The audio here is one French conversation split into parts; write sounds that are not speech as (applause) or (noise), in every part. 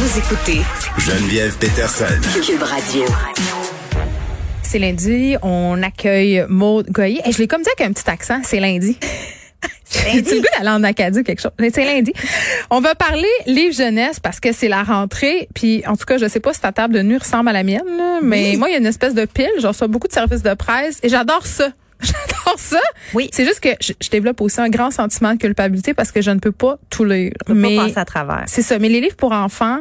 Vous écoutez Geneviève Peterson. Cube Radio. C'est lundi, on accueille Maud Goyer. Et je l'ai comme dit avec un petit accent, c'est lundi. (laughs) C'est (laughs) le goût d'aller en Acadie ou quelque chose? C'est lundi. On va parler livre jeunesse parce que c'est la rentrée. Puis en tout cas, je sais pas si ta table de nuit ressemble à la mienne, là, mais moi, il y a une espèce de pile. J'en reçois beaucoup de services de presse et j'adore ça. (laughs) J'adore ça. Oui. C'est juste que je, je développe aussi un grand sentiment de culpabilité parce que je ne peux pas tout lire. On peut mais pas passer à travers. c'est ça. Mais les livres pour enfants,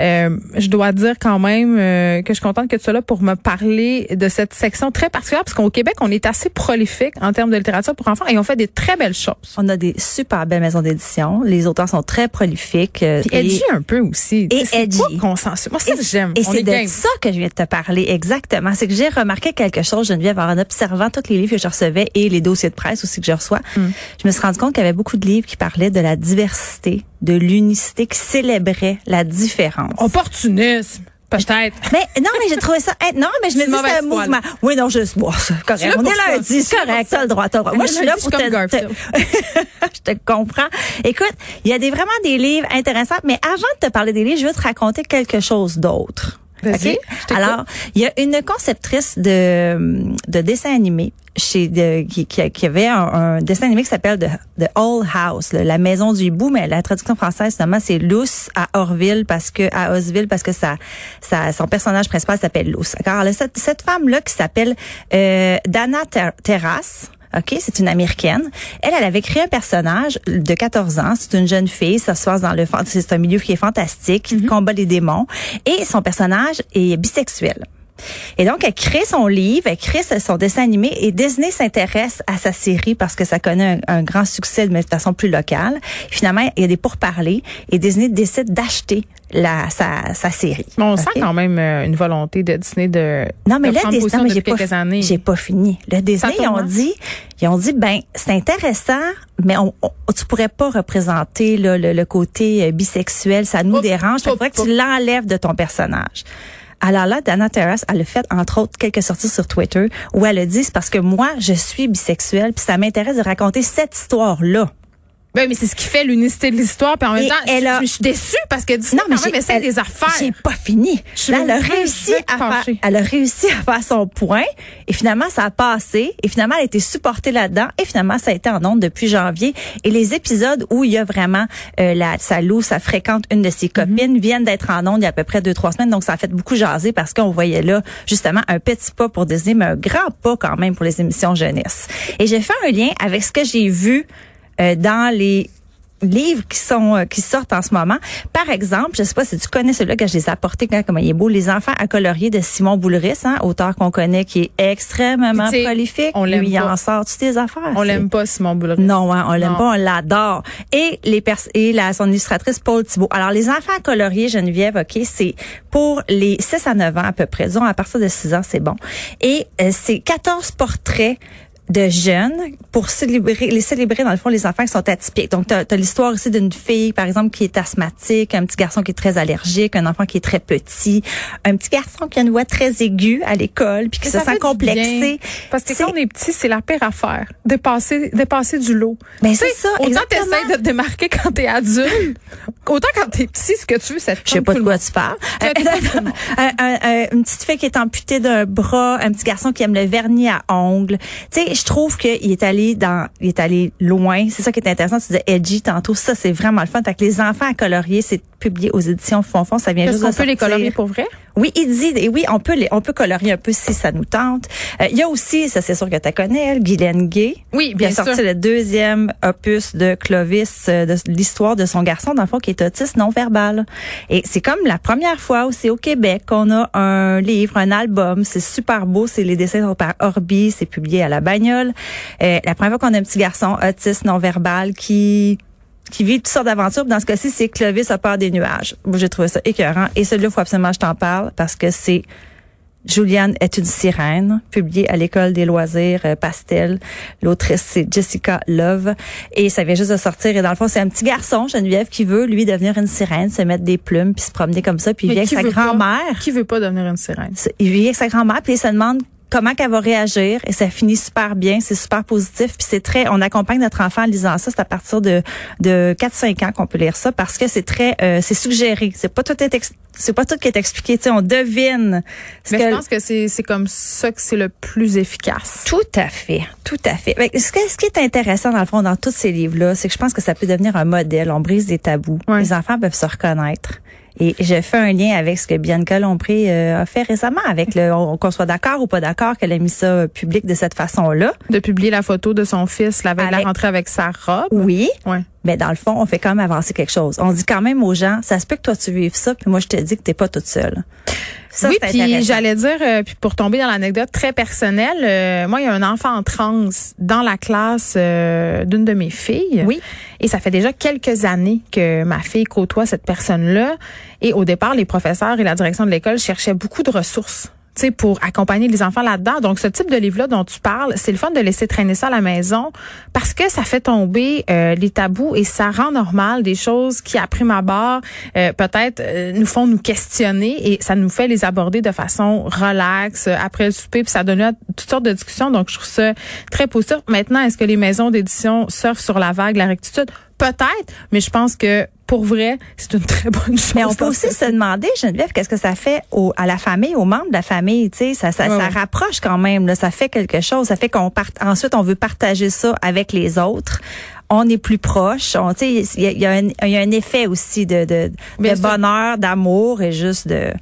euh, je dois dire quand même euh, que je suis contente que tu sois là pour me parler de cette section très particulière parce qu'au Québec, on est assez prolifique en termes de littérature pour enfants et on fait des très belles choses. On a des super belles maisons d'édition. Les auteurs sont très prolifiques. euh, Puis et- edgy un peu aussi. Et edgy. pas consensuel. Moi, ça, j'aime. Et c'est est de game. ça que je viens de te parler exactement. C'est que j'ai remarqué quelque chose, Geneviève, en observant tous les livres que je recevais et les dossiers de presse aussi que je reçois. Mm. Je me suis rendu compte qu'il y avait beaucoup de livres qui parlaient de la diversité, de l'unicité, qui célébraient la différence. Opportunisme. Peut-être. Mais (laughs) non, mais j'ai trouvé ça. non, mais je me dis c'est un mouvement. Oui, non, juste bon, c'est Je On est lundi, Je c'est correct, t'as le droit, t'as le droit. Moi, je suis là pour je te, te- (laughs) je te comprends. Écoute, il y a des vraiment des livres intéressants, mais avant de te parler des livres, je veux te raconter quelque chose d'autre. Vas-y, OK? je t'écoute. Alors, il y a une conceptrice de, de dessin animé chez de, qui, qui, avait un, un dessin animé qui s'appelle The, The Old House, là, la maison du hibou, mais la traduction française, finalement, c'est Luce à Orville parce que, à Osville parce que sa, sa, son personnage principal s'appelle Luce. Alors, cette, cette femme-là qui s'appelle, euh, Dana Ter- Terrace, OK, c'est une américaine. Elle, elle avait créé un personnage de 14 ans. C'est une jeune fille. Ça se passe dans le, c'est un milieu qui est fantastique, qui combat les démons. Et son personnage est bisexuel. Et donc, elle crée son livre, elle crée son dessin animé et Disney s'intéresse à sa série parce que ça connaît un, un grand succès de façon plus locale. Finalement, il y a des pourparlers et Disney décide d'acheter la, sa, sa série. Mais on sent quand même euh, une volonté de Disney de, Non, mais de là, Disney, non, mais j'ai pas, j'ai pas fini. Le Disney, ils ont dit, ils ont dit, ben, c'est intéressant, mais on, on- tu pourrais pas représenter là, le, le côté euh, bisexuel, ça nous dérange. Il faudrait que tu l'enlèves de ton personnage. Alors là, Dana Terrace, elle a fait, entre autres, quelques sorties sur Twitter où elle a dit, parce que moi, je suis bisexuelle, puis ça m'intéresse de raconter cette histoire-là. Ben, mais c'est ce qui fait l'unicité de l'histoire. Puis en même Et temps, elle a- je, je suis déçue parce que Disney, quand même, essaie elle- des affaires. J'ai pas fini. Là, elle a réussi à faire, elle a réussi à faire son point et finalement ça a passé et finalement elle a été supportée là-dedans et finalement ça a été en ondes depuis janvier et les épisodes où il y a vraiment euh, la sa loue, ça fréquente une de ses Mhm. copines viennent d'être en ondes il y a à peu près deux trois semaines donc ça a fait beaucoup jaser parce qu'on voyait là justement un petit pas pour Disney mais un grand pas quand même pour les émissions jeunesse. Et j'ai fait un lien avec ce que j'ai vu euh, dans les livres qui sont euh, qui sortent en ce moment. Par exemple, je sais pas si tu connais celui-là que je les ai apportés quand comment il est beau, Les enfants à colorier de Simon Boulris, hein, auteur qu'on connaît qui est extrêmement Tu sais, prolifique. on l'aime Lui, il en sort toutes tes affaires. On l'aime pas, Simon Boulry. non, hein, on l'aime Non. pas, on l'adore. Et les pers et la son illustratrice Paul Thibault. Alors les enfants à colorier Geneviève, OK, c'est pour les 6 à 9 ans à peu près. Disons à partir de 6 ans, c'est bon. Et euh, c'est 14 portraits de jeunes pour célébrer les célébrer dans le fond les enfants qui sont atypiques. Donc tu as, l'histoire ici d'une fille par exemple qui est asthmatique, un petit garçon qui est très allergique, un enfant qui est très petit, un petit garçon qui a une voix très aiguë à l'école puis qui Mais se ça sent complexé. Parce que quand on est petit, c'est la pire affaire. Dépasser, dépasser du lot. Ben, Tu sais, c'est ça, Autant t'essayes de te démarquer quand t'es adulte. (laughs) autant quand t'es petit, ce que tu veux, c'est Je sais pas de quoi tu parles. (laughs) Un- une petite fille qui est amputée d'un bras, un petit garçon qui aime le vernis à ongles. Tu sais, je trouve qu'il est allé dans, il est allé loin. C'est ça qui est intéressant. Tu disais edgy tantôt. Ça, c'est vraiment le fun. Fait que les enfants à colorier, c'est publié aux éditions Fonfon. Ça vient Est-ce juste qu'on peut les colorier pour vrai? Oui, il dit, et oui, on peut les, on peut colorier un peu si ça nous tente. Euh, Il y a aussi, ça c'est sûr que tu connais, elle, Guylaine Gay. Oui, bien a sorti sûr. le deuxième opus de Clovis, euh, de l'histoire de son garçon, dans le fond, qui est autiste non verbal. Et c'est comme la première fois aussi au Québec qu'on a un livre, un album. C'est super beau. C'est les dessins sont par Orbi. C'est publié à la Euh, la première fois qu'on a un petit garçon autiste non verbal qui qui vit toutes sortes d'aventures. Dans ce cas-ci, c'est Clovis a peur des nuages. Moi, j'ai trouvé ça écœurant. Et celui-là, il faut absolument que je t'en parle parce que c'est Juliane est une sirène, publié à l'école des loisirs euh, Pastel. L'autrice, c'est Jessica Love. Et ça vient juste de sortir. Et dans le fond, c'est un petit garçon, Geneviève, qui veut, lui, devenir une sirène, se mettre des plumes, puis se promener comme ça. Puis il vient avec sa grand-mère. Qui veut pas devenir une sirène? Il vient avec sa grand-mère, puis il se demande comment qu'elle va réagir et ça finit super bien, c'est super positif puis c'est très on accompagne notre enfant en lisant ça, c'est à partir de de 4 5 ans qu'on peut lire ça parce que c'est très euh, c'est suggéré, c'est pas tout est c'est pas tout qui est expliqué, tu sais, on devine. Mais je pense que c'est c'est comme ça que c'est le plus efficace. Tout à fait, tout à fait. Mais ce, ce qui est intéressant dans le fond dans tous ces livres là, c'est que je pense que ça peut devenir un modèle, on brise des tabous. Les enfants peuvent se reconnaître. Et je fais un lien avec ce que Bianca Lompré euh, a fait récemment, avec le qu'on soit d'accord ou pas d'accord qu'elle a mis ça public de cette façon-là. De publier la photo de son fils la veille de la rentrée avec sa robe. Oui. Ouais. Mais dans le fond, on fait quand même avancer quelque chose. On dit quand même aux gens, ça se peut que toi tu vives ça, puis moi je te dis que t'es pas toute seule. Ça, oui, puis j'allais dire, euh, puis pour tomber dans l'anecdote très personnelle, euh, moi il y a un enfant en transe dans la classe d'une de mes filles. Oui. Et ça fait déjà quelques années que ma fille côtoie cette personne-là. Et au départ, les professeurs et la direction de l'école cherchaient beaucoup de ressources pour accompagner les enfants là-dedans. Donc, ce type de livre-là dont tu parles, c'est le fun de laisser traîner ça à la maison parce que ça fait tomber euh, les tabous et ça rend normal des choses qui, à prime abord, euh, peut-être euh, nous font nous questionner et ça nous fait les aborder de façon relaxe après le souper. Puis ça donne toutes sortes de discussions. Donc, je trouve ça très positif. Maintenant, est-ce que les maisons d'édition surfent sur la vague, la rectitude? Peut-être, mais je pense que pour vrai, c'est une très bonne chose. Mais on peut aussi se demander, Geneviève, qu'est-ce que ça fait au, à la famille, aux membres de la famille, tu sais, ça, ça, ça rapproche quand même, là, ça fait quelque chose, ça fait qu'on part, ensuite on veut partager ça avec les autres on est plus proche. Il y a, y, a y a un effet aussi de, de, de bonheur, d'amour et juste de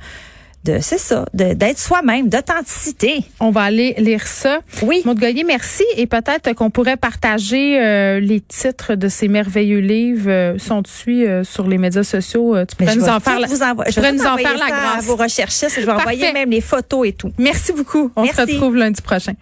c'est ça, d'être soi-même, d'authenticité. On va aller lire ça. Oui. Maud Goyer, merci. Et peut-être qu'on pourrait partager euh, les titres de ces merveilleux livres. Euh, sont dessus euh, sur les médias sociaux? Tu pourrais nous en faire, vous envoie, je nous en faire la grâce. À vos recherchistes. Je vais envoyer même les photos et tout. Merci beaucoup. On se retrouve lundi prochain.